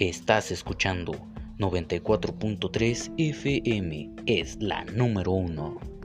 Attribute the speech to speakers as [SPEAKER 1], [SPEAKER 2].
[SPEAKER 1] Estás escuchando 94.3 FM, es la número uno.